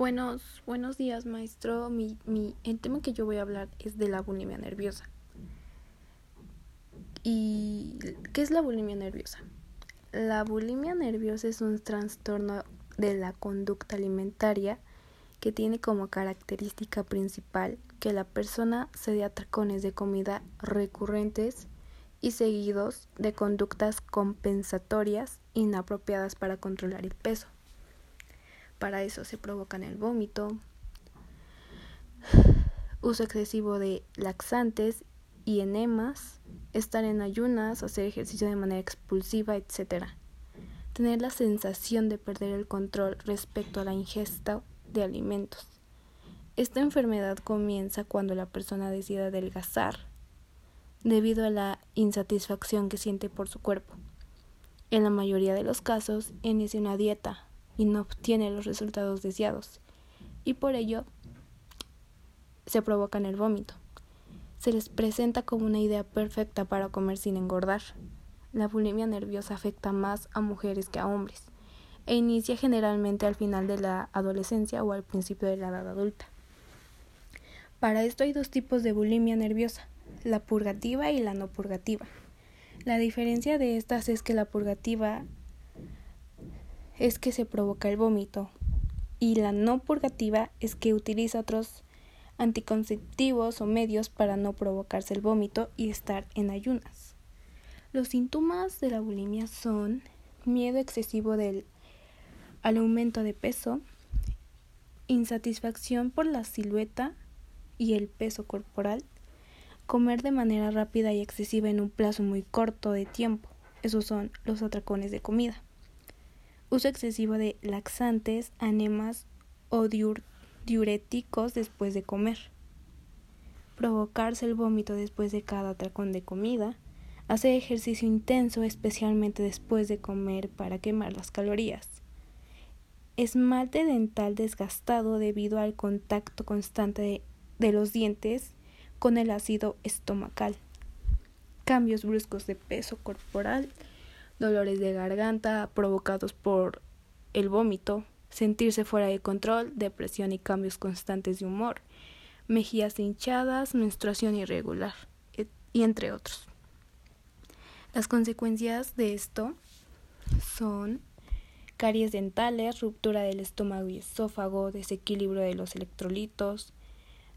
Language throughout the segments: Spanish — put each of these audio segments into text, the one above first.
Buenos, buenos días, maestro. Mi, mi, el tema que yo voy a hablar es de la bulimia nerviosa. ¿Y qué es la bulimia nerviosa? La bulimia nerviosa es un trastorno de la conducta alimentaria que tiene como característica principal que la persona se dé atracones de comida recurrentes y seguidos de conductas compensatorias inapropiadas para controlar el peso. Para eso se provocan el vómito, uso excesivo de laxantes y enemas, estar en ayunas, hacer ejercicio de manera expulsiva, etc. Tener la sensación de perder el control respecto a la ingesta de alimentos. Esta enfermedad comienza cuando la persona decide adelgazar debido a la insatisfacción que siente por su cuerpo. En la mayoría de los casos, inicia una dieta y no obtiene los resultados deseados, y por ello se provocan el vómito. Se les presenta como una idea perfecta para comer sin engordar. La bulimia nerviosa afecta más a mujeres que a hombres e inicia generalmente al final de la adolescencia o al principio de la edad adulta. Para esto hay dos tipos de bulimia nerviosa, la purgativa y la no purgativa. La diferencia de estas es que la purgativa es que se provoca el vómito. Y la no purgativa es que utiliza otros anticonceptivos o medios para no provocarse el vómito y estar en ayunas. Los síntomas de la bulimia son miedo excesivo del, al aumento de peso, insatisfacción por la silueta y el peso corporal, comer de manera rápida y excesiva en un plazo muy corto de tiempo, esos son los atracones de comida uso excesivo de laxantes, anemas o diuréticos después de comer, provocarse el vómito después de cada atracón de comida, hacer ejercicio intenso especialmente después de comer para quemar las calorías, esmalte dental desgastado debido al contacto constante de, de los dientes con el ácido estomacal, cambios bruscos de peso corporal, dolores de garganta provocados por el vómito, sentirse fuera de control, depresión y cambios constantes de humor, mejillas hinchadas, menstruación irregular, y entre otros. Las consecuencias de esto son caries dentales, ruptura del estómago y esófago, desequilibrio de los electrolitos,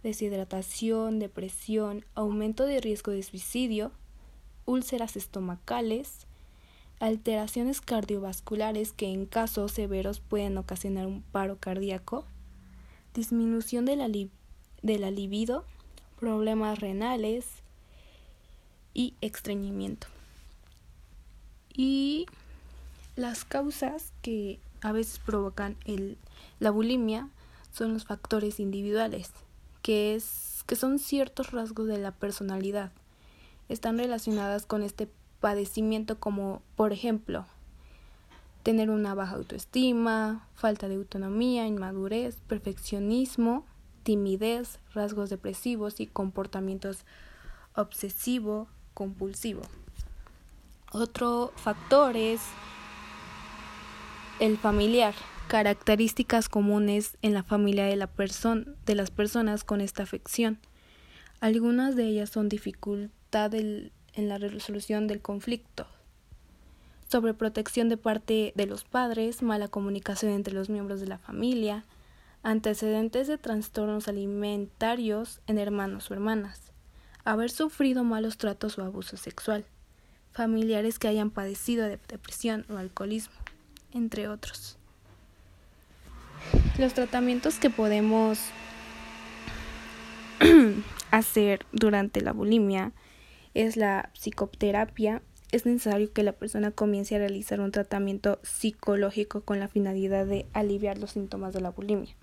deshidratación, depresión, aumento de riesgo de suicidio, úlceras estomacales, alteraciones cardiovasculares que en casos severos pueden ocasionar un paro cardíaco, disminución de la, libido, problemas renales y estreñimiento. Y las causas que a veces provocan la bulimia son los factores individuales, que, es, que son ciertos rasgos de la personalidad. Están relacionadas con este padecimiento como, por ejemplo, tener una baja autoestima, falta de autonomía, inmadurez, perfeccionismo, timidez, rasgos depresivos y comportamientos obsesivo compulsivo. Otro factor es el familiar, características comunes en la familia de, la de las personas con esta afección. Algunas de ellas son dificultad del en la resolución del conflicto, sobre protección de parte de los padres, mala comunicación entre los miembros de la familia, antecedentes de trastornos alimentarios en hermanos o hermanas, haber sufrido malos tratos o abuso sexual, familiares que hayan padecido de depresión o alcoholismo, entre otros. Los tratamientos que podemos hacer durante la bulimia es la psicoterapia, es necesario que la persona comience a realizar un tratamiento psicológico con la finalidad de aliviar los síntomas de la bulimia,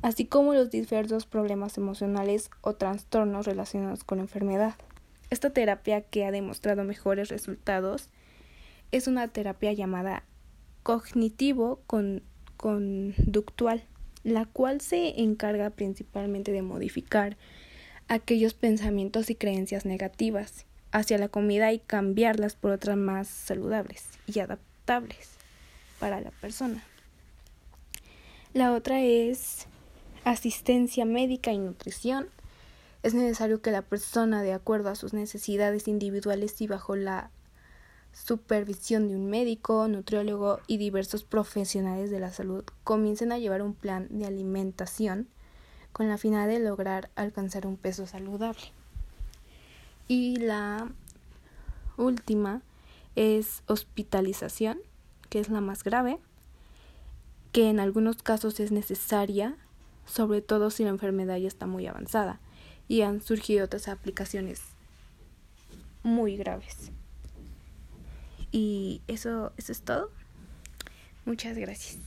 así como los diversos problemas emocionales o trastornos relacionados con la enfermedad. Esta terapia que ha demostrado mejores resultados es una terapia llamada cognitivo-conductual, la cual se encarga principalmente de modificar aquellos pensamientos y creencias negativas hacia la comida y cambiarlas por otras más saludables y adaptables para la persona. La otra es asistencia médica y nutrición. Es necesario que la persona, de acuerdo a sus necesidades individuales y bajo la supervisión de un médico, nutriólogo y diversos profesionales de la salud, comiencen a llevar un plan de alimentación con la finalidad de lograr alcanzar un peso saludable. Y la última es hospitalización, que es la más grave, que en algunos casos es necesaria, sobre todo si la enfermedad ya está muy avanzada y han surgido otras aplicaciones muy graves. Y eso, eso es todo. Muchas gracias.